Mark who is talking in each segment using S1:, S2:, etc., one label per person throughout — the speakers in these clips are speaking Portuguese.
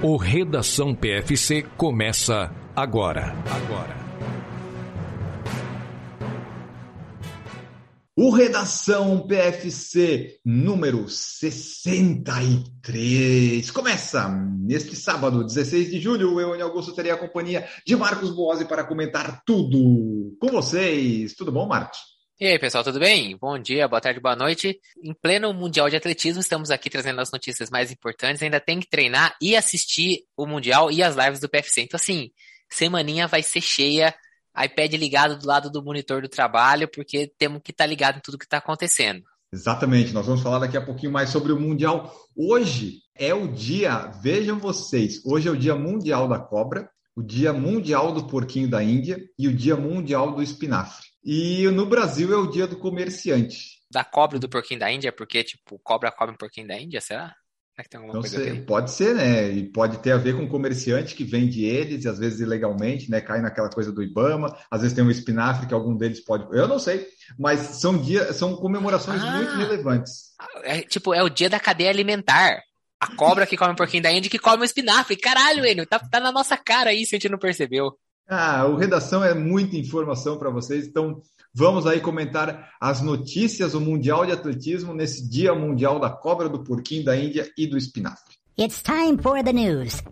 S1: O Redação PFC começa agora. Agora.
S2: O Redação PFC número 63 começa neste sábado, 16 de julho. Eu, Augusto, terei a companhia de Marcos Boazzi para comentar tudo com vocês. Tudo bom, Marcos?
S3: E aí, pessoal, tudo bem? Bom dia, boa tarde, boa noite. Em pleno Mundial de Atletismo, estamos aqui trazendo as notícias mais importantes. Ainda tem que treinar e assistir o Mundial e as lives do PFC. Então, assim, semaninha vai ser cheia, iPad ligado do lado do monitor do trabalho, porque temos que estar tá ligado em tudo que está acontecendo.
S2: Exatamente, nós vamos falar daqui a pouquinho mais sobre o Mundial. Hoje é o dia, vejam vocês, hoje é o dia mundial da cobra, o dia mundial do porquinho da Índia e o dia mundial do espinafre. E no Brasil é o dia do comerciante.
S3: Da cobra do porquinho da Índia, porque, tipo, cobra come porquinho da Índia, será?
S2: Será que tem alguma Não coisa sei, pode ser, né? E pode ter a ver com o comerciante que vende eles, às vezes ilegalmente, né? Cai naquela coisa do Ibama, às vezes tem um espinafre que algum deles pode. Eu não sei, mas são dias, são comemorações ah, muito relevantes.
S3: É, tipo, é o dia da cadeia alimentar. A cobra que come um porquinho da Índia que come um espinafre. Caralho, Enio, tá, tá na nossa cara isso, a gente não percebeu.
S2: Ah, o Redação é muita informação para vocês, então vamos aí comentar as notícias do Mundial de Atletismo nesse Dia Mundial da Cobra, do Porquinho da Índia e do Espinafre. It's time for the news.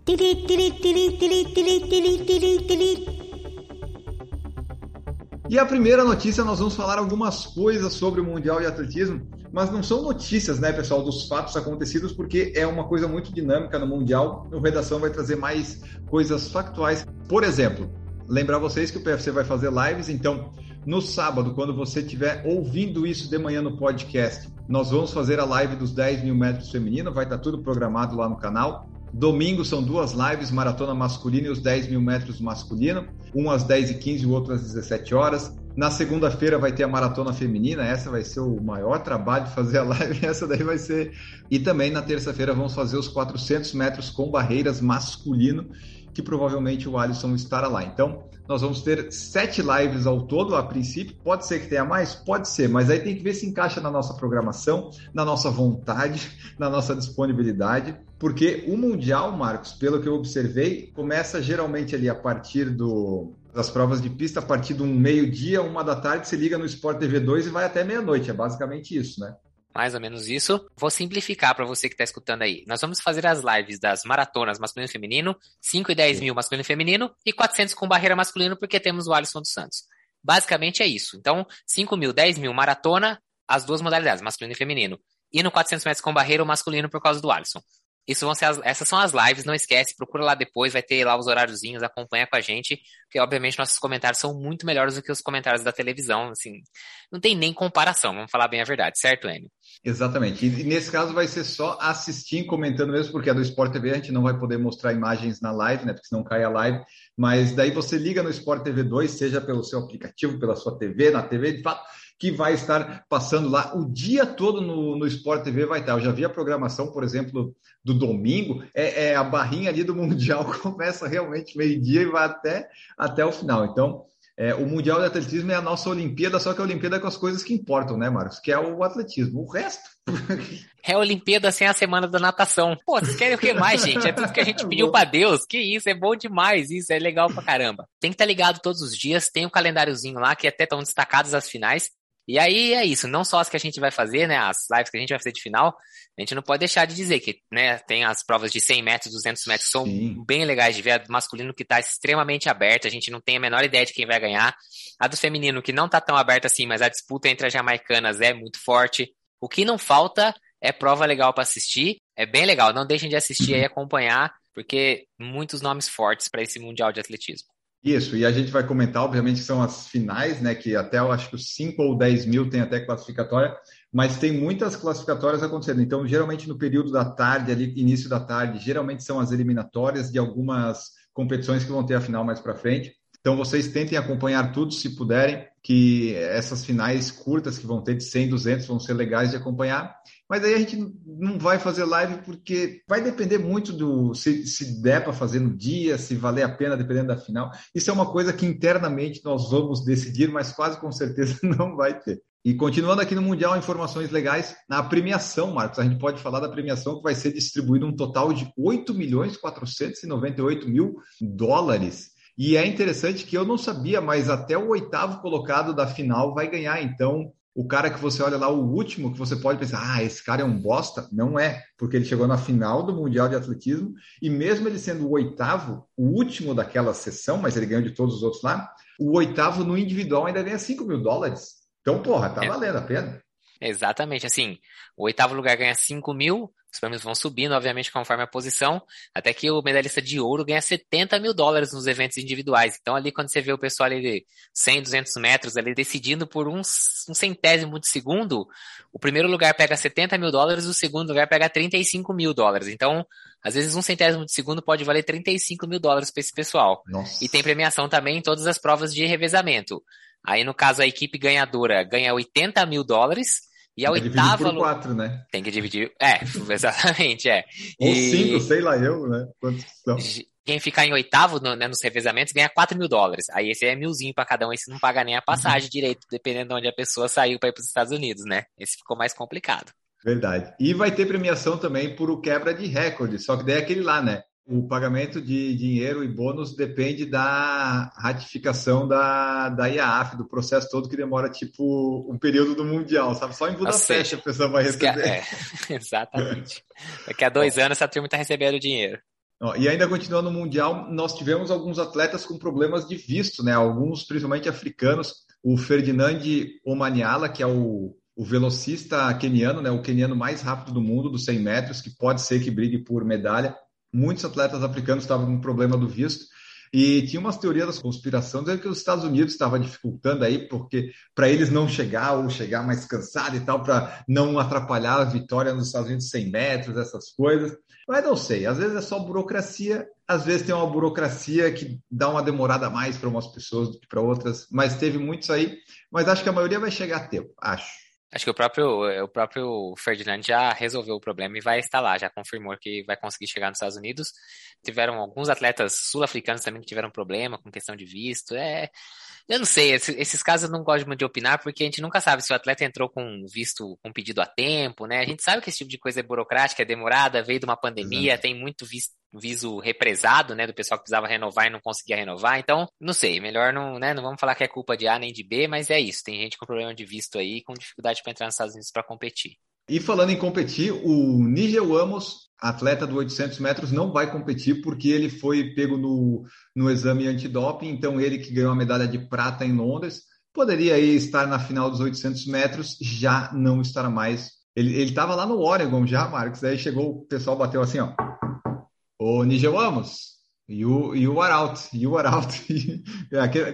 S2: E a primeira notícia, nós vamos falar algumas coisas sobre o Mundial de Atletismo, mas não são notícias, né, pessoal, dos fatos acontecidos, porque é uma coisa muito dinâmica no Mundial. O Redação vai trazer mais coisas factuais. Por exemplo, lembrar vocês que o PFC vai fazer lives, então no sábado, quando você estiver ouvindo isso de manhã no podcast, nós vamos fazer a live dos 10 mil metros feminino, vai estar tudo programado lá no canal. Domingo são duas lives, maratona masculina e os 10 mil metros masculino, um às 10 e 15 e o outro às 17 horas. Na segunda-feira vai ter a maratona feminina, essa vai ser o maior trabalho de fazer a live, essa daí vai ser. E também na terça-feira vamos fazer os 400 metros com barreiras masculino que provavelmente o Alisson estará lá. Então, nós vamos ter sete lives ao todo, a princípio. Pode ser que tenha mais? Pode ser, mas aí tem que ver se encaixa na nossa programação, na nossa vontade, na nossa disponibilidade. Porque o Mundial, Marcos, pelo que eu observei, começa geralmente ali a partir do, das provas de pista, a partir um meio-dia, uma da tarde, se liga no Sport TV 2 e vai até meia-noite. É basicamente isso, né?
S3: Mais ou menos isso. Vou simplificar para você que está escutando aí. Nós vamos fazer as lives das maratonas masculino e feminino, 5 e 10 mil masculino e feminino e 400 com barreira masculino, porque temos o Alisson dos Santos. Basicamente é isso. Então, 5 mil, 10 mil maratona, as duas modalidades, masculino e feminino. E no 400 metros com barreira, o masculino por causa do Alisson. Isso vão ser as, essas são as lives, não esquece, procura lá depois, vai ter lá os horáriozinhos, acompanha com a gente, porque obviamente nossos comentários são muito melhores do que os comentários da televisão, assim, não tem nem comparação, vamos falar bem a verdade, certo, Enio?
S2: Exatamente, e nesse caso vai ser só assistir comentando mesmo, porque a do Sport TV a gente não vai poder mostrar imagens na live, né, porque senão cai a live, mas daí você liga no Sport TV 2, seja pelo seu aplicativo, pela sua TV, na TV, de fato, que vai estar passando lá o dia todo no, no Sport TV vai estar. Eu já vi a programação, por exemplo, do domingo, é, é a barrinha ali do Mundial começa realmente meio-dia e vai até, até o final. Então, é, o Mundial de Atletismo é a nossa Olimpíada, só que a Olimpíada é com as coisas que importam, né, Marcos? Que é o atletismo. O resto.
S3: É a Olimpíada sem a semana da natação. Pô, vocês querem o que mais, gente? É tudo que a gente pediu para Deus. Que isso, é bom demais. Isso é legal pra caramba. Tem que estar tá ligado todos os dias. Tem o um calendáriozinho lá que até estão destacadas as finais. E aí é isso, não só as que a gente vai fazer, né, as lives que a gente vai fazer de final, a gente não pode deixar de dizer que, né, tem as provas de 100 metros, 200 metros que são Sim. bem legais de ver, a do masculino que está extremamente aberta, a gente não tem a menor ideia de quem vai ganhar, a do feminino que não está tão aberta assim, mas a disputa entre as jamaicanas é muito forte. O que não falta é prova legal para assistir, é bem legal, não deixem de assistir e acompanhar, porque muitos nomes fortes para esse Mundial de Atletismo.
S2: Isso, e a gente vai comentar, obviamente, que são as finais, né? Que até eu acho que os 5 ou 10 mil tem até classificatória, mas tem muitas classificatórias acontecendo. Então, geralmente no período da tarde, ali, início da tarde, geralmente são as eliminatórias de algumas competições que vão ter a final mais para frente. Então, vocês tentem acompanhar tudo se puderem, que essas finais curtas que vão ter de 100, 200 vão ser legais de acompanhar. Mas aí a gente não vai fazer live porque vai depender muito do se, se der para fazer no dia, se valer a pena, dependendo da final. Isso é uma coisa que internamente nós vamos decidir, mas quase com certeza não vai ter. E continuando aqui no Mundial, informações legais. Na premiação, Marcos, a gente pode falar da premiação que vai ser distribuída um total de 8 milhões 498 mil dólares. E é interessante que eu não sabia, mas até o oitavo colocado da final vai ganhar. Então, o cara que você olha lá, o último, que você pode pensar, ah, esse cara é um bosta. Não é, porque ele chegou na final do Mundial de Atletismo e mesmo ele sendo o oitavo, o último daquela sessão, mas ele ganhou de todos os outros lá, o oitavo no individual ainda ganha 5 mil dólares. Então, porra, tá é. valendo a pena.
S3: Exatamente, assim, o oitavo lugar ganha 5 mil, os prêmios vão subindo, obviamente, conforme a posição, até que o medalhista de ouro ganha 70 mil dólares nos eventos individuais. Então, ali, quando você vê o pessoal ali de 100, 200 metros, ali decidindo por um, um centésimo de segundo, o primeiro lugar pega 70 mil dólares, o segundo lugar pega 35 mil dólares. Então, às vezes, um centésimo de segundo pode valer 35 mil dólares para esse pessoal. Nossa. E tem premiação também em todas as provas de revezamento. Aí, no caso, a equipe ganhadora ganha 80 mil dólares. E a oitava.
S2: Por quatro, né?
S3: Tem que dividir. É, exatamente, é.
S2: Ou e... cinco, sei lá eu, né? Quantos são?
S3: Quem ficar em oitavo no, né, nos revezamentos ganha 4 mil dólares. Aí esse é milzinho para cada um, esse não paga nem a passagem uhum. direito, dependendo de onde a pessoa saiu para ir para os Estados Unidos, né? Esse ficou mais complicado.
S2: Verdade. E vai ter premiação também por o quebra de recorde, só que daí é aquele lá, né? O pagamento de dinheiro e bônus depende da ratificação da, da IAAF, do processo todo que demora tipo um período do Mundial, sabe? Só em Budapeste a pessoa vai receber.
S3: É, exatamente. Daqui a dois anos essa turma está recebendo dinheiro.
S2: E ainda continuando no Mundial, nós tivemos alguns atletas com problemas de visto, né? Alguns, principalmente africanos. O Ferdinand Omaniala, que é o, o velocista keniano, né? O keniano mais rápido do mundo, dos 100 metros, que pode ser que brigue por medalha muitos atletas africanos estavam com problema do visto. E tinha umas teorias da conspiração dizendo que os Estados Unidos estavam dificultando aí, porque para eles não chegar ou chegar mais cansado e tal, para não atrapalhar a vitória nos Estados Unidos 100 metros, essas coisas. Mas não sei, às vezes é só burocracia, às vezes tem uma burocracia que dá uma demorada mais para umas pessoas do que para outras, mas teve muitos aí, mas acho que a maioria vai chegar a tempo, acho.
S3: Acho que o próprio, o próprio Ferdinand já resolveu o problema e vai estar lá, já confirmou que vai conseguir chegar nos Estados Unidos. Tiveram alguns atletas sul-africanos também que tiveram problema com questão de visto. É, eu não sei, esses, casos eu não gosto muito de opinar, porque a gente nunca sabe se o atleta entrou com visto, com pedido a tempo, né? A gente sabe que esse tipo de coisa é burocrática, é demorada, veio de uma pandemia, Exato. tem muito visto, viso represado, né, do pessoal que precisava renovar e não conseguia renovar. Então, não sei, melhor não, né, não vamos falar que é culpa de A nem de B, mas é isso. Tem gente com problema de visto aí, com dificuldade para entrar nos Estados Unidos para competir.
S2: E falando em competir, o Nigel Amos, atleta do 800 metros, não vai competir porque ele foi pego no, no exame antidoping. Então, ele que ganhou a medalha de prata em Londres, poderia aí estar na final dos 800 metros, já não estará mais. Ele estava lá no Oregon já, Marcos. Daí chegou, o pessoal bateu assim, ó. Ô, Nigel Amos, You, you are out, you are out.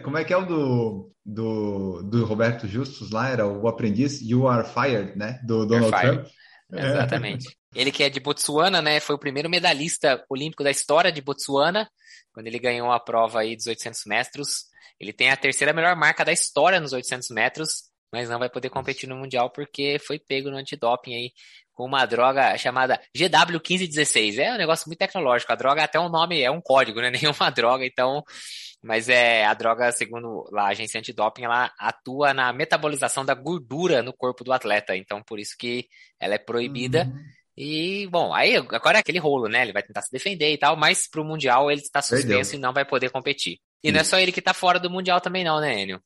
S2: Como é que é o do, do, do Roberto Justus lá? Era o aprendiz, you are fired, né? Do Donald Trump.
S3: Exatamente. É. Ele que é de Botsuana, né? Foi o primeiro medalhista olímpico da história de Botsuana, quando ele ganhou a prova aí dos 800 metros. Ele tem a terceira melhor marca da história nos 800 metros, mas não vai poder competir no Mundial porque foi pego no antidoping aí com uma droga chamada GW1516. É um negócio muito tecnológico. A droga até um nome, é um código, né? Nenhuma droga, então. Mas é a droga, segundo a agência antidoping, ela atua na metabolização da gordura no corpo do atleta. Então, por isso que ela é proibida. Uhum. E, bom, aí agora é aquele rolo, né? Ele vai tentar se defender e tal, mas pro Mundial ele está suspenso Perdeu. e não vai poder competir. E não é só ele que tá fora do Mundial também, não, né, Enio?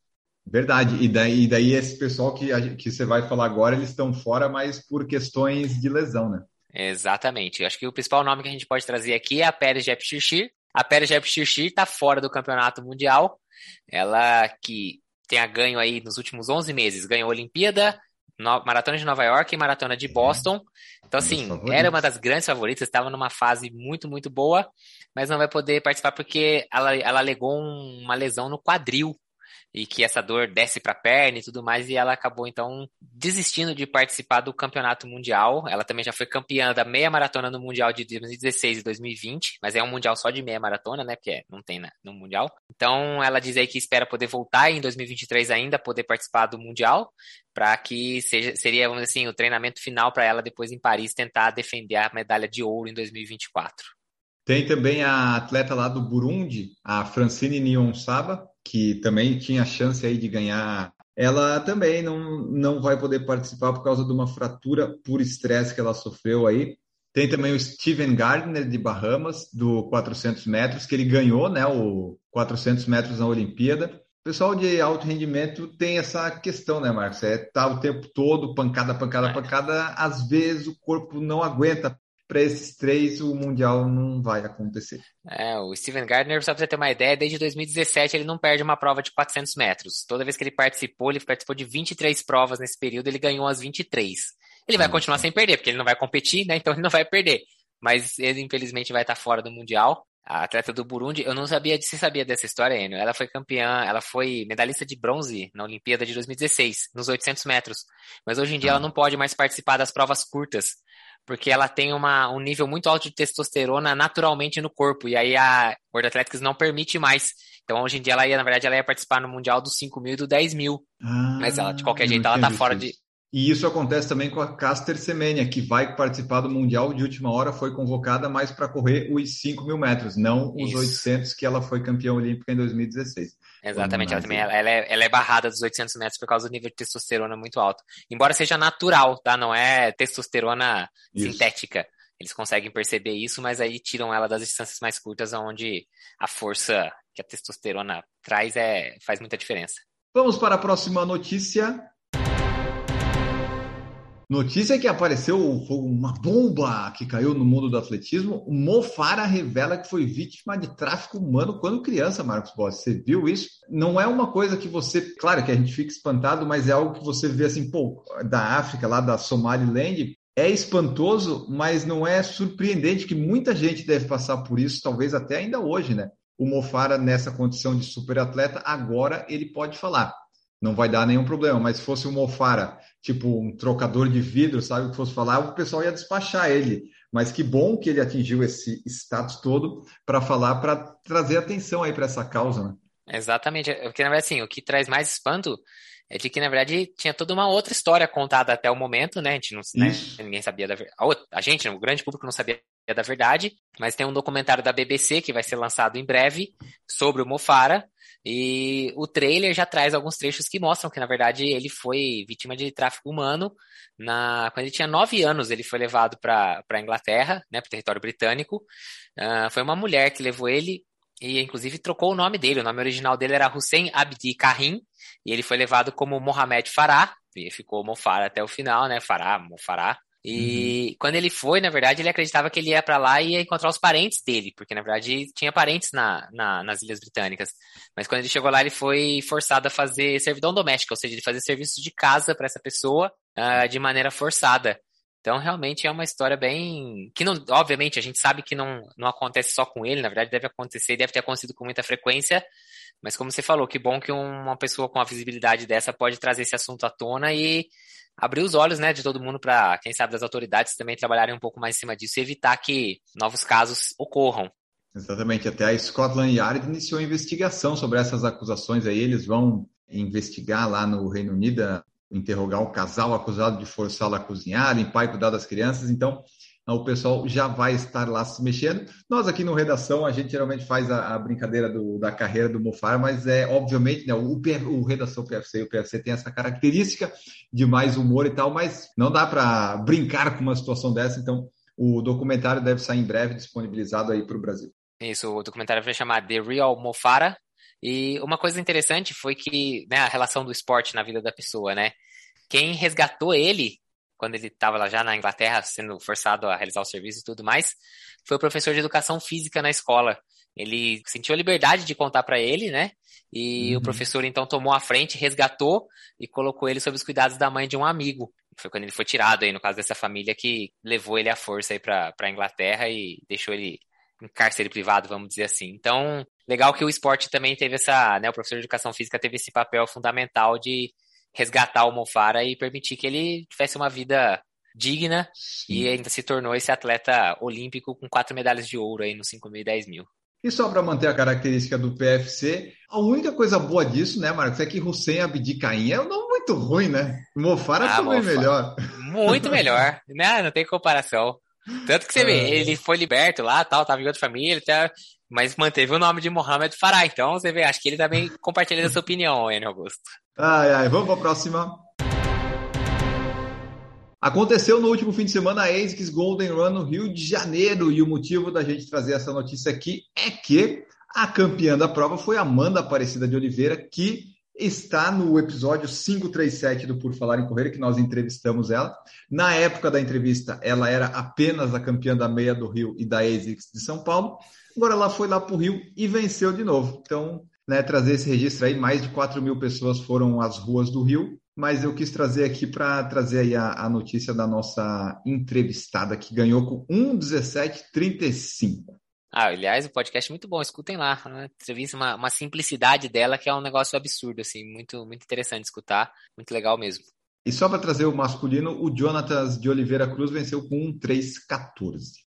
S2: Verdade. E daí, e daí esse pessoal que, que você vai falar agora, eles estão fora, mas por questões de lesão, né?
S3: Exatamente. Eu acho que o principal nome que a gente pode trazer aqui é a Pérez Jepchirchir. A Pérez Jepchirchir está fora do campeonato mundial. Ela que tem a ganho aí nos últimos 11 meses, ganhou a Olimpíada, no, Maratona de Nova York e Maratona de Boston. Então, assim, era uma das grandes favoritas, estava numa fase muito, muito boa, mas não vai poder participar porque ela, ela alegou um, uma lesão no quadril e que essa dor desce para a perna e tudo mais, e ela acabou então desistindo de participar do campeonato mundial. Ela também já foi campeã da meia maratona no mundial de 2016 e 2020, mas é um mundial só de meia maratona, né? Porque não tem no mundial. Então ela diz aí que espera poder voltar em 2023 ainda, poder participar do mundial, para que seja, seria, vamos dizer assim, o treinamento final para ela depois em Paris tentar defender a medalha de ouro em 2024.
S2: Tem também a atleta lá do Burundi, a Francine Niyonsaba, que também tinha chance aí de ganhar ela também não, não vai poder participar por causa de uma fratura por estresse que ela sofreu aí. Tem também o Steven Gardner de Bahamas, do 400 metros, que ele ganhou né, o 400 metros na Olimpíada. O pessoal de alto rendimento tem essa questão, né, Marcos? É tá o tempo todo, pancada, pancada, pancada. Às vezes o corpo não aguenta para esses três o Mundial não vai acontecer.
S3: É, o Steven Gardner, só para você ter uma ideia, desde 2017 ele não perde uma prova de 400 metros. Toda vez que ele participou, ele participou de 23 provas nesse período, ele ganhou as 23. Ele vai continuar sem perder, porque ele não vai competir, né? Então ele não vai perder. Mas ele, infelizmente, vai estar fora do Mundial. A atleta do Burundi, eu não sabia, você sabia dessa história, Enio? Ela foi campeã, ela foi medalhista de bronze na Olimpíada de 2016, nos 800 metros. Mas hoje em dia ela não pode mais participar das provas curtas, porque ela tem uma, um nível muito alto de testosterona naturalmente no corpo, e aí a World Athletics não permite mais. Então, hoje em dia, ela ia, na verdade, ela ia participar no Mundial dos 5 mil e do 10 mil. Ah, Mas ela, de qualquer jeito, ela tá fora de.
S2: E isso acontece também com a Caster Semenya, que vai participar do Mundial de última hora, foi convocada mais para correr os 5 mil metros, não os isso. 800 que ela foi campeã olímpica em 2016.
S3: Exatamente, ela também ela é, ela é barrada dos 800 metros por causa do nível de testosterona muito alto. Embora seja natural, tá? Não é testosterona isso. sintética. Eles conseguem perceber isso, mas aí tiram ela das distâncias mais curtas, onde a força que a testosterona traz é, faz muita diferença.
S2: Vamos para a próxima notícia. Notícia que apareceu uma bomba que caiu no mundo do atletismo. O Mofara revela que foi vítima de tráfico humano quando criança, Marcos Boss. Você viu isso? Não é uma coisa que você, claro que a gente fica espantado, mas é algo que você vê assim, pô, da África, lá da Somaliland, é espantoso, mas não é surpreendente que muita gente deve passar por isso, talvez até ainda hoje, né? O Mofara, nessa condição de superatleta, agora ele pode falar não vai dar nenhum problema. Mas se fosse um Mofara, tipo um trocador de vidro, sabe, que fosse falar, o pessoal ia despachar ele. Mas que bom que ele atingiu esse status todo para falar, para trazer atenção aí para essa causa, né?
S3: Exatamente, porque na verdade assim, o que traz mais espanto é de que na verdade tinha toda uma outra história contada até o momento, né? A gente não, né? ninguém sabia da verdade. A gente, o grande público não sabia da verdade, mas tem um documentário da BBC que vai ser lançado em breve sobre o Mofara e o trailer já traz alguns trechos que mostram que, na verdade, ele foi vítima de tráfico humano. Na... Quando ele tinha nove anos, ele foi levado para a Inglaterra, né, para o território britânico. Uh, foi uma mulher que levou ele e, inclusive, trocou o nome dele. O nome original dele era Hussein Abdi Karim e ele foi levado como Mohamed Farah. E ficou Mofara até o final, né? Farah, Mofarah. E uhum. quando ele foi, na verdade, ele acreditava que ele ia para lá e ia encontrar os parentes dele, porque na verdade tinha parentes na, na, nas Ilhas Britânicas. Mas quando ele chegou lá, ele foi forçado a fazer servidão doméstica, ou seja, de fazer serviço de casa para essa pessoa uh, de maneira forçada. Então, realmente é uma história bem. que não, obviamente, a gente sabe que não, não acontece só com ele, na verdade, deve acontecer, deve ter acontecido com muita frequência. Mas, como você falou, que bom que uma pessoa com a visibilidade dessa pode trazer esse assunto à tona e abrir os olhos, né, de todo mundo para, quem sabe, das autoridades também trabalharem um pouco mais em cima disso e evitar que novos casos ocorram.
S2: Exatamente, até a Scotland Yard iniciou investigação sobre essas acusações aí, eles vão investigar lá no Reino Unido, interrogar o casal acusado de forçá-la a cozinhar, limpar e cuidar das crianças, então o pessoal já vai estar lá se mexendo. Nós aqui no Redação, a gente geralmente faz a, a brincadeira do, da carreira do Mofar, mas é obviamente, né, o, o Redação PFC e o PFC tem essa característica de mais humor e tal, mas não dá para brincar com uma situação dessa, então o documentário deve sair em breve, disponibilizado aí para o Brasil.
S3: Isso, o documentário vai chamar The Real Mofara, e uma coisa interessante foi que né, a relação do esporte na vida da pessoa, né? Quem resgatou ele quando ele estava lá já na Inglaterra, sendo forçado a realizar o serviço e tudo mais, foi o professor de educação física na escola. Ele sentiu a liberdade de contar para ele, né? E uhum. o professor então tomou a frente, resgatou e colocou ele sob os cuidados da mãe de um amigo. Foi quando ele foi tirado aí, no caso dessa família, que levou ele à força aí para a Inglaterra e deixou ele em cárcere privado, vamos dizer assim. Então, legal que o esporte também teve essa, né? O professor de educação física teve esse papel fundamental de resgatar o Mofara e permitir que ele tivesse uma vida digna Sim. e ainda se tornou esse atleta olímpico com quatro medalhas de ouro aí nos 5 mil e 10 mil.
S2: E só para manter a característica do PFC, a única coisa boa disso, né, Marcos, é que Hussein Abdicaim é um nome muito ruim, né? Mofara ah, também Mofara. melhor.
S3: Muito melhor, né? Não tem comparação. Tanto que você vê, é. ele foi liberto lá, tal, tava em outra família, tá, mas manteve o nome de Mohamed Farah. Então, você vê, acho que ele também compartilha essa opinião, Enio Augusto.
S2: Ai, ai, vamos para a próxima. Aconteceu no último fim de semana a ASICS Golden Run no Rio de Janeiro e o motivo da gente trazer essa notícia aqui é que a campeã da prova foi Amanda Aparecida de Oliveira, que está no episódio 537 do Por Falar em Correr, que nós entrevistamos ela. Na época da entrevista, ela era apenas a campeã da meia do Rio e da ASICS de São Paulo. Agora ela foi lá para o Rio e venceu de novo. Então, né, trazer esse registro aí, mais de 4 mil pessoas foram às ruas do Rio mas eu quis trazer aqui para trazer aí a, a, notícia da nossa entrevistada que ganhou com 1,1735.
S3: Ah, aliás, o podcast é muito bom, escutem lá. Né? Entrevista, uma, uma simplicidade dela que é um negócio absurdo, assim, muito, muito interessante escutar, muito legal mesmo.
S2: E só para trazer o masculino, o Jonatas de Oliveira Cruz venceu com 1,314.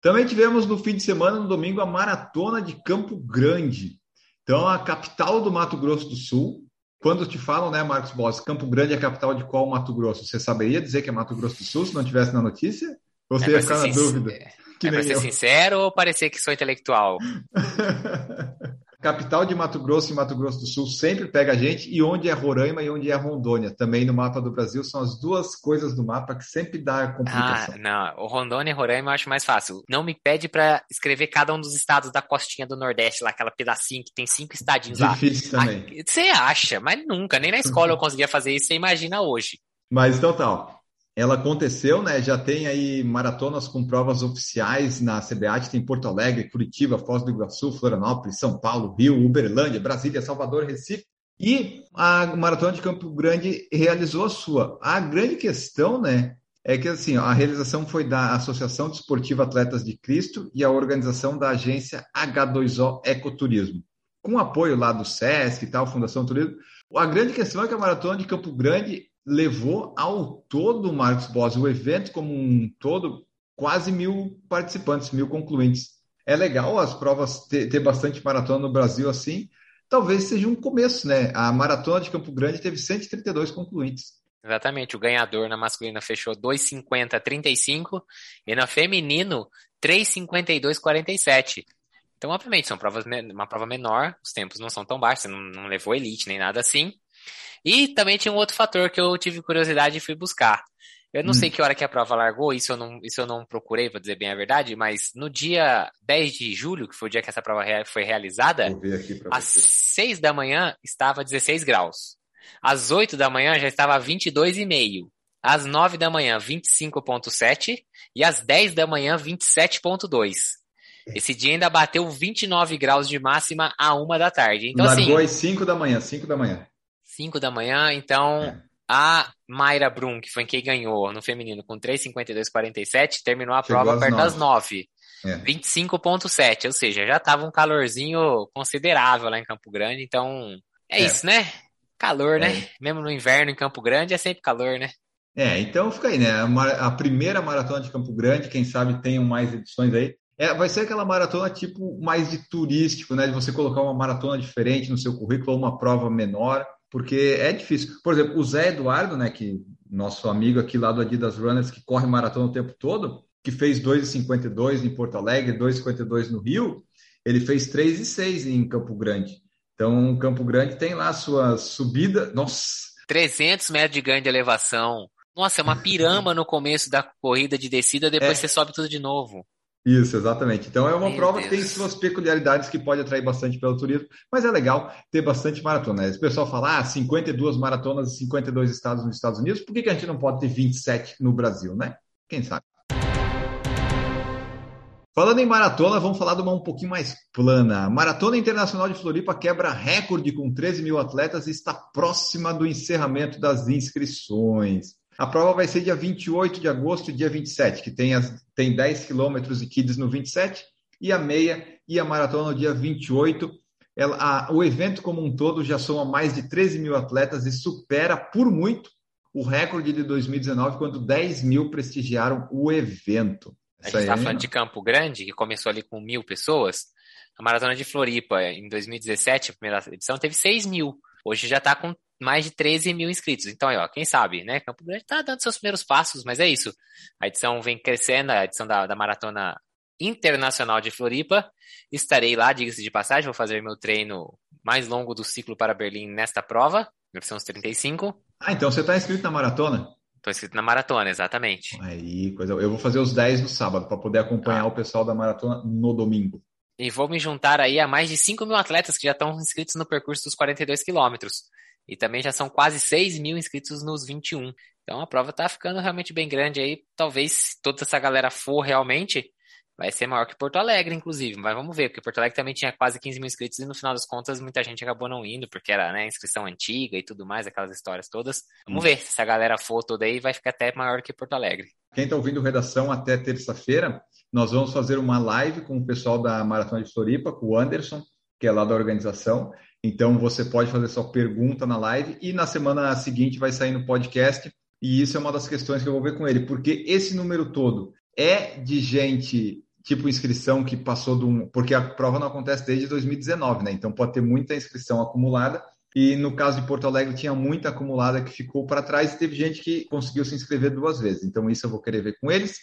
S2: Também tivemos no fim de semana, no domingo, a maratona de Campo Grande. Então, a capital do Mato Grosso do Sul, quando te falam, né, Marcos Boss, Campo Grande é a capital de qual Mato Grosso? Você saberia dizer que é Mato Grosso do Sul se não tivesse na notícia? Ou você é ia ficar na dúvida?
S3: Que é para ser eu. sincero ou parecer que sou intelectual?
S2: capital de Mato Grosso e Mato Grosso do Sul sempre pega a gente, e onde é Roraima e onde é Rondônia. Também no mapa do Brasil são as duas coisas do mapa que sempre dá complicação.
S3: Ah, não, o Rondônia e Roraima eu acho mais fácil. Não me pede para escrever cada um dos estados da costinha do Nordeste, lá, aquela pedacinho que tem cinco estadinhos
S2: Difícil
S3: lá.
S2: também.
S3: Você acha, mas nunca, nem na escola eu conseguia fazer isso, você imagina hoje.
S2: Mas então tá, ela aconteceu, né? Já tem aí maratonas com provas oficiais na CBAT, tem Porto Alegre, Curitiba, Foz do Iguaçu, Florianópolis, São Paulo, Rio, Uberlândia, Brasília, Salvador, Recife. E a Maratona de Campo Grande realizou a sua. A grande questão, né, é que assim, a realização foi da Associação Desportiva Atletas de Cristo e a organização da agência H2O Ecoturismo, com apoio lá do SESC e tal, Fundação Turismo. A grande questão é que a Maratona de Campo Grande levou ao todo, Marcos Boss, o evento como um todo, quase mil participantes, mil concluintes. É legal as provas ter, ter bastante maratona no Brasil assim. Talvez seja um começo, né? A maratona de Campo Grande teve 132 concluintes.
S3: Exatamente, o ganhador na masculina fechou 2,50,35 e na feminino 3,52,47. Então, obviamente, são provas, uma prova menor, os tempos não são tão baixos, você não, não levou elite nem nada assim. E também tinha um outro fator que eu tive curiosidade e fui buscar. Eu não hum. sei que hora que a prova largou, isso eu não, isso eu não procurei, para dizer bem a verdade, mas no dia 10 de julho, que foi o dia que essa prova foi realizada, às 6 da manhã estava 16 graus. Às 8 da manhã já estava 22,5. Às 9 da manhã, 25,7. E às 10 da manhã, 27,2. Esse dia ainda bateu 29 graus de máxima a 1 da tarde. Então,
S2: Largou
S3: assim,
S2: às 5 da manhã, 5 da manhã.
S3: 5 da manhã, então é. a Mayra Brum, que foi quem ganhou no feminino com 3,52,47, terminou a Chegou prova perto 9. das 9. É. 25,7, ou seja, já estava um calorzinho considerável lá em Campo Grande, então é, é. isso, né? Calor, né? É. Mesmo no inverno em Campo Grande é sempre calor, né?
S2: É, então fica aí, né? A, primeira maratona de Campo Grande, quem sabe tenham mais edições aí. É, vai ser aquela maratona tipo mais de turístico, né? De você colocar uma maratona diferente no seu currículo uma prova menor porque é difícil. Por exemplo, o Zé Eduardo, né, que nosso amigo aqui lá do Adidas Runners, que corre maratona o tempo todo, que fez 2,52 em Porto Alegre, 2,52 no Rio, ele fez 3,6 em Campo Grande. Então, Campo Grande tem lá a sua subida, nossa...
S3: 300 metros de ganho de elevação. Nossa, é uma piramba no começo da corrida de descida, depois é. você sobe tudo de novo.
S2: Isso, exatamente. Então é uma Meu prova Deus. que tem suas peculiaridades que pode atrair bastante pelo turismo, mas é legal ter bastante maratona. O pessoal fala, ah, 52 maratonas e 52 estados nos Estados Unidos, por que, que a gente não pode ter 27 no Brasil, né? Quem sabe? Falando em maratona, vamos falar de uma um pouquinho mais plana. A Maratona Internacional de Floripa quebra recorde com 13 mil atletas e está próxima do encerramento das inscrições. A prova vai ser dia 28 de agosto e dia 27, que tem, as, tem 10 quilômetros e kids no 27, e a meia e a maratona no dia 28. Ela, a, o evento como um todo já soma mais de 13 mil atletas e supera por muito o recorde de 2019, quando 10 mil prestigiaram o evento.
S3: a gente está falando de Campo Grande, que começou ali com mil pessoas. A Maratona de Floripa, em 2017, a primeira edição, teve 6 mil. Hoje já está com mais de 13 mil inscritos. Então, aí, ó, quem sabe, né? Campo Grande está dando seus primeiros passos, mas é isso. A edição vem crescendo, a edição da, da Maratona Internacional de Floripa. Estarei lá, diga-se de passagem, vou fazer meu treino mais longo do ciclo para Berlim nesta prova, 935.
S2: Ah, então você está inscrito na maratona?
S3: Estou inscrito na maratona, exatamente.
S2: Aí, coisa. Eu vou fazer os 10 no sábado para poder acompanhar ah. o pessoal da maratona no domingo.
S3: E vou me juntar aí a mais de 5 mil atletas que já estão inscritos no percurso dos 42 quilômetros. E também já são quase 6 mil inscritos nos 21. Então a prova está ficando realmente bem grande aí. Talvez se toda essa galera for realmente, vai ser maior que Porto Alegre, inclusive. Mas vamos ver, porque Porto Alegre também tinha quase 15 mil inscritos e no final das contas muita gente acabou não indo, porque era né, inscrição antiga e tudo mais, aquelas histórias todas. Vamos ver se essa galera for toda aí, vai ficar até maior que Porto Alegre.
S2: Quem está ouvindo redação até terça-feira, nós vamos fazer uma live com o pessoal da Maratona de Floripa, com o Anderson, que é lá da organização. Então você pode fazer sua pergunta na live e na semana seguinte vai sair no podcast. E isso é uma das questões que eu vou ver com ele, porque esse número todo é de gente tipo inscrição que passou de um. Porque a prova não acontece desde 2019, né? Então pode ter muita inscrição acumulada. E no caso de Porto Alegre, tinha muita acumulada que ficou para trás e teve gente que conseguiu se inscrever duas vezes. Então, isso eu vou querer ver com eles.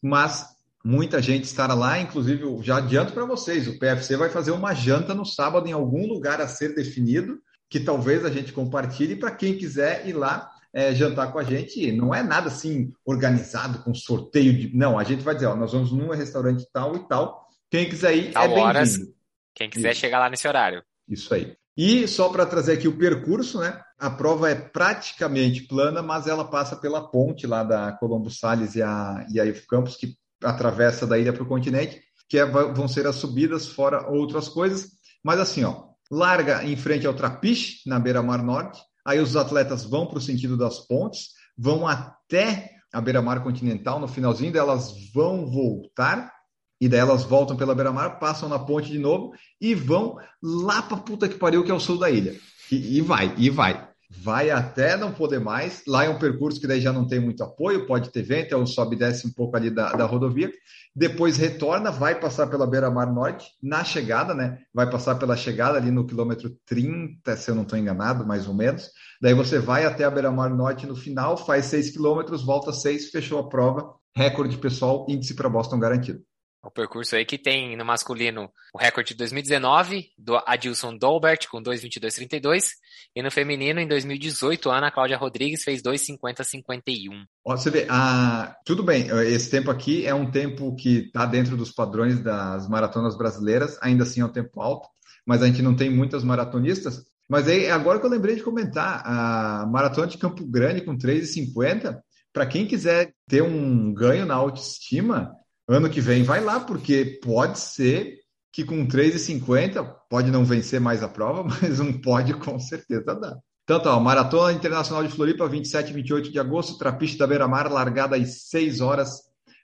S2: Mas muita gente estará lá, inclusive, já adianto para vocês: o PFC vai fazer uma janta no sábado em algum lugar a ser definido, que talvez a gente compartilhe para quem quiser ir lá é, jantar com a gente. Não é nada assim organizado com sorteio de. Não, a gente vai dizer, ó, nós vamos num restaurante tal e tal. Quem quiser ir tal é bem-vindo.
S3: Quem quiser Isso. chegar lá nesse horário.
S2: Isso aí. E só para trazer aqui o percurso, né? A prova é praticamente plana, mas ela passa pela ponte lá da Colombo Salles e a, e a Campos, que atravessa da ilha para o continente, que é, vão ser as subidas, fora outras coisas. Mas assim, ó, larga em frente ao Trapiche, na beira-mar norte, Aí os atletas vão para o sentido das pontes, vão até a beira-mar continental, no finalzinho delas vão voltar, e daí elas voltam pela beira-mar, passam na ponte de novo e vão lá para puta que pariu, que é o sul da ilha. E, e vai, e vai vai até não poder mais. Lá é um percurso que daí já não tem muito apoio, pode ter vento, um sobe e desce um pouco ali da, da rodovia. Depois retorna, vai passar pela beira-mar norte, na chegada, né? Vai passar pela chegada ali no quilômetro 30, se eu não estou enganado, mais ou menos. Daí você vai até a beira-mar norte no final, faz 6 quilômetros, volta 6, fechou a prova. Recorde pessoal, índice para Boston garantido.
S3: O percurso aí que tem no masculino o recorde de 2019 do Adilson Dolbert com 2:22:32 e no feminino em 2018 a Ana Cláudia Rodrigues fez 2:50:51.
S2: Você vê, ah, tudo bem, esse tempo aqui é um tempo que está dentro dos padrões das maratonas brasileiras, ainda assim é um tempo alto, mas a gente não tem muitas maratonistas. Mas aí agora que eu lembrei de comentar, a maratona de Campo Grande com 3:50, para quem quiser ter um ganho na autoestima, ano que vem vai lá, porque pode ser que com 3,50 pode não vencer mais a prova, mas um pode com certeza dar. Então, tá, Maratona Internacional de Floripa, 27 e 28 de agosto, Trapiche da Beira-Mar, largada às 6 horas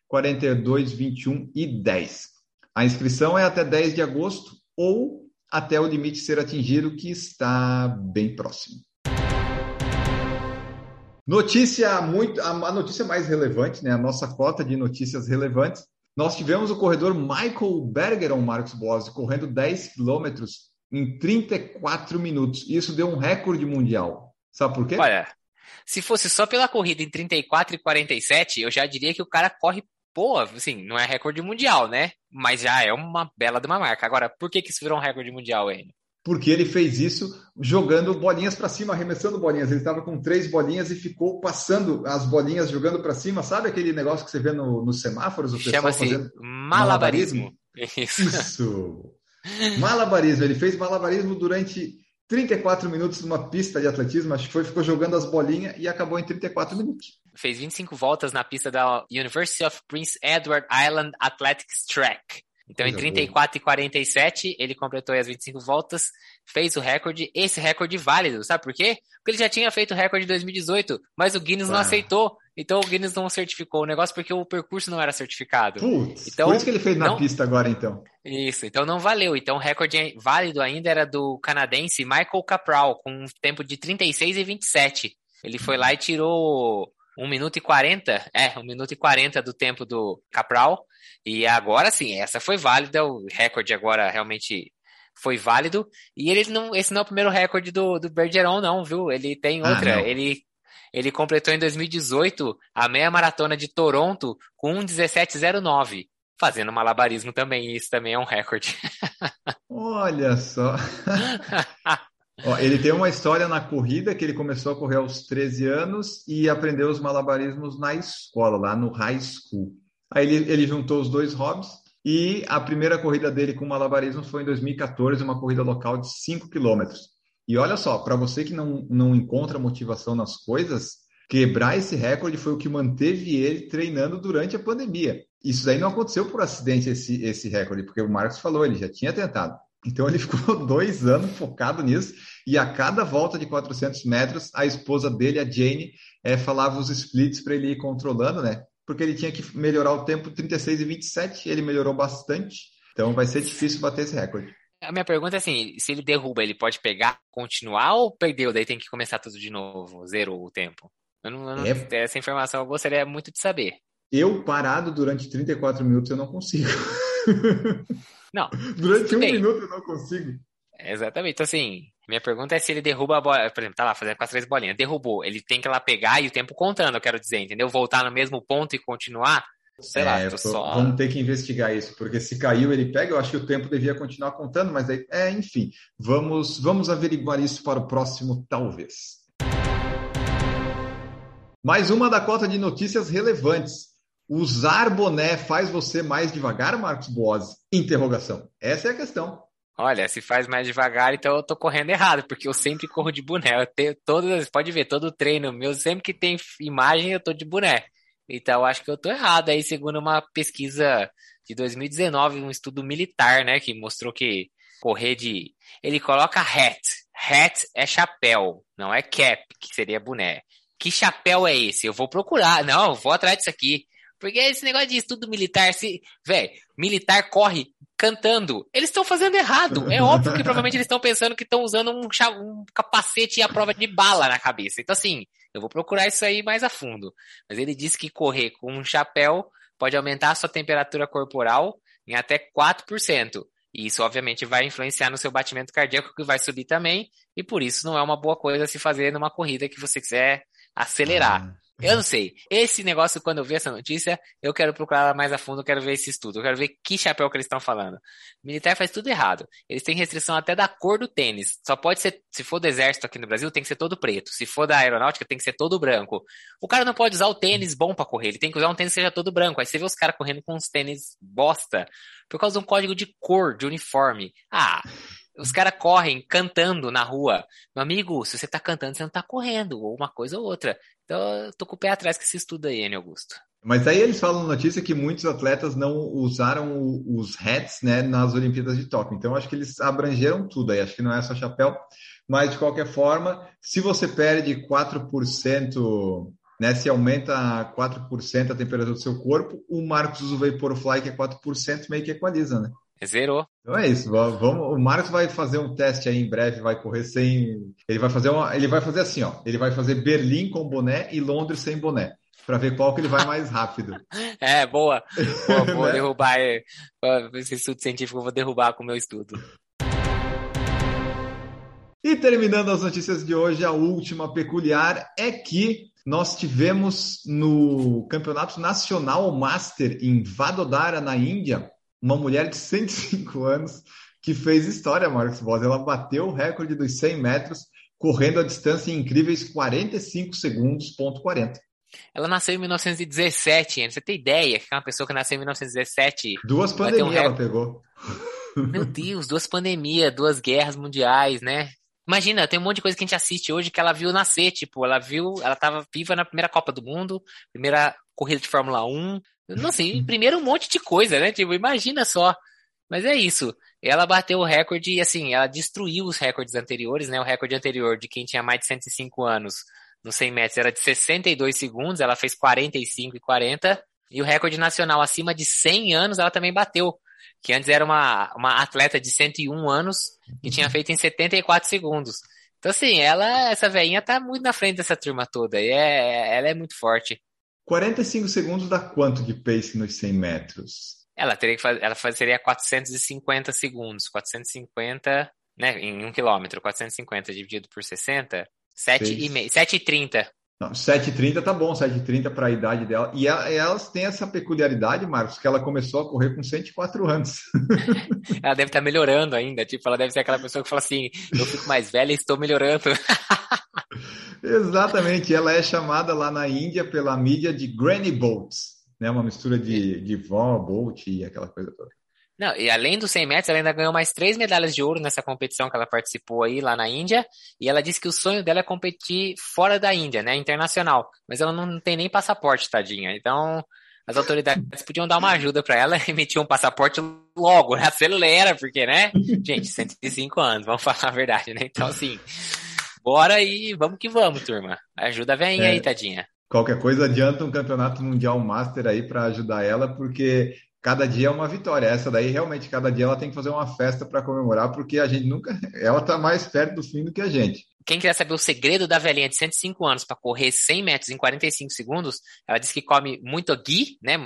S2: 42, 21 e 10. A inscrição é até 10 de agosto ou até o limite ser atingido, que está bem próximo. Notícia muito, a notícia mais relevante, né? A nossa cota de notícias relevantes nós tivemos o corredor Michael Bergeron, Marcos Bose, correndo 10 quilômetros em 34 minutos. Isso deu um recorde mundial. Sabe por quê?
S3: Olha, se fosse só pela corrida em 34 e 47, eu já diria que o cara corre boa, assim, não é recorde mundial, né? Mas já é uma bela de uma marca. Agora, por que, que isso virou um recorde mundial, ainda?
S2: Porque ele fez isso jogando bolinhas para cima, arremessando bolinhas. Ele estava com três bolinhas e ficou passando as bolinhas jogando para cima. Sabe aquele negócio que você vê no, nos semáforos? O
S3: pessoal fazendo malabarismo.
S2: Isso. isso. Malabarismo. Ele fez malabarismo durante 34 minutos numa pista de atletismo. Acho que foi, ficou jogando as bolinhas e acabou em 34 minutos.
S3: Fez 25 voltas na pista da University of Prince Edward Island Athletics Track. Então, Coisa em 34 boa. e 47, ele completou as 25 voltas, fez o recorde, esse recorde válido, sabe por quê? Porque ele já tinha feito o recorde em 2018, mas o Guinness ah. não aceitou. Então o Guinness não certificou o negócio porque o percurso não era certificado.
S2: Putz, então, por isso que ele fez na não... pista agora, então.
S3: Isso, então não valeu. Então o recorde válido ainda era do canadense Michael Capral, com um tempo de 36 e 27. Ele foi lá e tirou 1 minuto e 40, é, 1 minuto e 40 do tempo do Capral. E agora sim, essa foi válida, o recorde agora realmente foi válido. E ele não, esse não é o primeiro recorde do, do Bergeron, não, viu? Ele tem ah, outra. Ah, ele, ele completou em 2018 a meia maratona de Toronto com 1,1709. Fazendo malabarismo também, isso também é um recorde.
S2: Olha só. Ó, ele tem uma história na corrida que ele começou a correr aos 13 anos e aprendeu os malabarismos na escola, lá no high school. Aí ele, ele juntou os dois hobbies e a primeira corrida dele com malabarismo foi em 2014, uma corrida local de 5 quilômetros. E olha só, para você que não, não encontra motivação nas coisas, quebrar esse recorde foi o que manteve ele treinando durante a pandemia. Isso aí não aconteceu por acidente, esse, esse recorde, porque o Marcos falou, ele já tinha tentado. Então ele ficou dois anos focado nisso e a cada volta de 400 metros, a esposa dele, a Jane, é, falava os splits para ele ir controlando, né? Porque ele tinha que melhorar o tempo 36 e 27, ele melhorou bastante. Então vai ser difícil bater esse recorde.
S3: A minha pergunta é assim, se ele derruba, ele pode pegar, continuar ou perdeu? Daí tem que começar tudo de novo, zerou o tempo. Eu não, eu não, é... Essa informação eu gostaria muito de saber.
S2: Eu, parado durante 34 minutos, eu não consigo.
S3: Não.
S2: Durante um bem. minuto eu não consigo.
S3: Exatamente. Então, assim, minha pergunta é se ele derruba a bola. Por exemplo, tá lá fazendo com as três bolinhas. Derrubou. Ele tem que ir lá pegar e o tempo contando, eu quero dizer, entendeu? Voltar no mesmo ponto e continuar. Sei é, lá, tô só.
S2: Vamos ter que investigar isso, porque se caiu ele pega, eu acho que o tempo devia continuar contando, mas aí, é, enfim, vamos, vamos averiguar isso para o próximo, talvez. Mais uma da cota de notícias relevantes. Usar boné faz você mais devagar, Marcos Boas? Interrogação. Essa é a questão.
S3: Olha, se faz mais devagar, então eu tô correndo errado, porque eu sempre corro de boné. Eu tenho todas, pode ver, todo treino meu, sempre que tem imagem, eu tô de boné. Então acho que eu tô errado aí, segundo uma pesquisa de 2019, um estudo militar, né, que mostrou que correr de. Ele coloca hat. Hat é chapéu, não é cap, que seria boné. Que chapéu é esse? Eu vou procurar. Não, eu vou atrás disso aqui. Porque esse negócio de estudo militar, se, velho, militar corre cantando. Eles estão fazendo errado. É óbvio que provavelmente eles estão pensando que estão usando um, um capacete e a prova de bala na cabeça. Então, assim, eu vou procurar isso aí mais a fundo. Mas ele disse que correr com um chapéu pode aumentar a sua temperatura corporal em até 4%. E isso, obviamente, vai influenciar no seu batimento cardíaco, que vai subir também. E por isso não é uma boa coisa se fazer numa corrida que você quiser acelerar. Ah. Eu não sei. Esse negócio, quando eu vi essa notícia, eu quero procurar mais a fundo, eu quero ver esse estudo, eu quero ver que chapéu que eles estão falando. Militar faz tudo errado. Eles têm restrição até da cor do tênis. Só pode ser, se for do exército aqui no Brasil, tem que ser todo preto. Se for da aeronáutica, tem que ser todo branco. O cara não pode usar o tênis bom para correr, ele tem que usar um tênis que seja todo branco. Aí você vê os caras correndo com uns tênis bosta por causa de um código de cor, de uniforme. Ah, os caras correm cantando na rua. Meu amigo, se você tá cantando, você não tá correndo, ou uma coisa ou outra. Então, eu tô com o pé atrás que se estuda aí, N. Augusto.
S2: Mas aí eles falam na notícia que muitos atletas não usaram os hats né, nas Olimpíadas de Tóquio. Então, acho que eles abrangeram tudo aí. Acho que não é só chapéu. Mas, de qualquer forma, se você perde 4%, né, se aumenta 4% a temperatura do seu corpo, o Marcos Vaporfly, que é 4%, meio que equaliza, né?
S3: Zerou.
S2: Então é isso. Vamos, o Marcos vai fazer um teste aí em breve, vai correr sem. Ele vai fazer uma, ele vai fazer assim, ó. Ele vai fazer Berlim com boné e Londres sem boné. Para ver qual que ele vai mais rápido.
S3: é, boa. boa vou né? derrubar esse estudo científico, eu vou derrubar com o meu estudo.
S2: E terminando as notícias de hoje, a última peculiar é que nós tivemos no Campeonato Nacional Master em Vadodara, na Índia, uma mulher de 105 anos que fez história, Marcos Boss. Ela bateu o recorde dos 100 metros, correndo a distância em incríveis 45 segundos, ponto 40.
S3: Ela nasceu em 1917, você tem ideia que é uma pessoa que nasceu em 1917...
S2: Duas pandemias um ela pegou.
S3: Meu Deus, duas pandemias, duas guerras mundiais, né? Imagina, tem um monte de coisa que a gente assiste hoje que ela viu nascer, tipo, ela viu, ela tava viva na primeira Copa do Mundo, primeira corrida de Fórmula 1, não sei, primeiro um monte de coisa, né? Tipo, imagina só. Mas é isso. Ela bateu o recorde e, assim, ela destruiu os recordes anteriores, né? O recorde anterior de quem tinha mais de 105 anos nos 100 metros era de 62 segundos, ela fez 45 e 40. E o recorde nacional acima de 100 anos ela também bateu, que antes era uma, uma atleta de 101 anos que tinha feito em 74 segundos. Então, assim, ela, essa velhinha tá muito na frente dessa turma toda. E é, ela é muito forte.
S2: 45 segundos dá quanto de pace nos 100 metros?
S3: Ela teria que fazer, ela seria 450 segundos. 450, né, em um quilômetro, 450 dividido por 60, 7,5, 7,30.
S2: 7h30 tá bom, 7h30 para a idade dela. E elas têm essa peculiaridade, Marcos, que ela começou a correr com 104 anos.
S3: ela deve estar tá melhorando ainda. Tipo, ela deve ser aquela pessoa que fala assim: eu fico mais velha e estou melhorando.
S2: Exatamente. Ela é chamada lá na Índia pela mídia de Granny Bolts, né? Uma mistura de, de vó, Bolt e aquela coisa toda.
S3: Não, e além dos 100 metros, ela ainda ganhou mais três medalhas de ouro nessa competição que ela participou aí lá na Índia. E ela disse que o sonho dela é competir fora da Índia, né? Internacional. Mas ela não tem nem passaporte, tadinha. Então, as autoridades podiam dar uma ajuda para ela e emitir um passaporte logo, né? Acelera, porque, né? Gente, 105 anos, vamos falar a verdade, né? Então, assim, bora e vamos que vamos, turma. Ajuda a veinha é. aí, tadinha.
S2: Qualquer coisa adianta um campeonato mundial master aí para ajudar ela, porque cada dia é uma vitória. Essa daí, realmente, cada dia ela tem que fazer uma festa para comemorar, porque a gente nunca. Ela está mais perto do fim do que a gente.
S3: Quem quiser saber o segredo da velhinha de 105 anos para correr 100 metros em 45 segundos, ela diz que come muito ghee, né?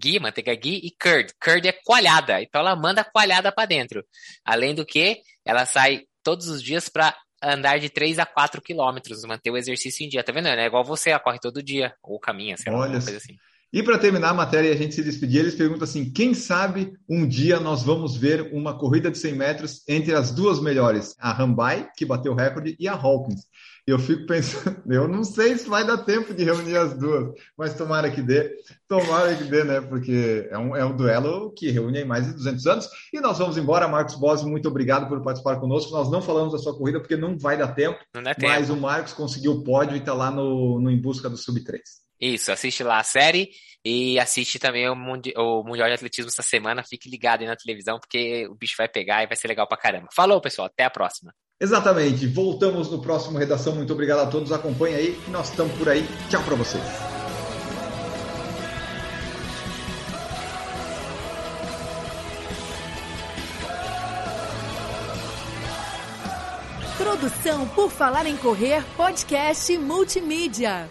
S3: Ghee, manteiga ghee e curd. Curd é coalhada, então ela manda coalhada para dentro. Além do que, ela sai todos os dias para andar de 3 a 4 quilômetros, manter o exercício em dia. Tá vendo? É igual você, corre todo dia, ou caminha, sei lá, Olha, coisa assim.
S2: E para terminar a matéria e a gente se despedir, eles perguntam assim: quem sabe um dia nós vamos ver uma corrida de 100 metros entre as duas melhores, a Rambai, que bateu o recorde, e a Hawkins. Eu fico pensando, eu não sei se vai dar tempo de reunir as duas, mas tomara que dê, tomara que dê, né? Porque é um, é um duelo que reúne aí mais de 200 anos. E nós vamos embora, Marcos Bossi, muito obrigado por participar conosco. Nós não falamos da sua corrida porque não vai dar tempo,
S3: não dá
S2: mas tempo. o Marcos conseguiu o pódio e está lá no, no Em Busca do Sub 3.
S3: Isso, assiste lá a série e assiste também o, mundi o Mundial de Atletismo essa semana. Fique ligado aí na televisão, porque o bicho vai pegar e vai ser legal pra caramba. Falou, pessoal. Até a próxima.
S2: Exatamente. Voltamos no próximo Redação. Muito obrigado a todos. Acompanhe aí. Nós estamos por aí. Tchau para vocês.
S4: Produção por Falar em Correr, podcast multimídia.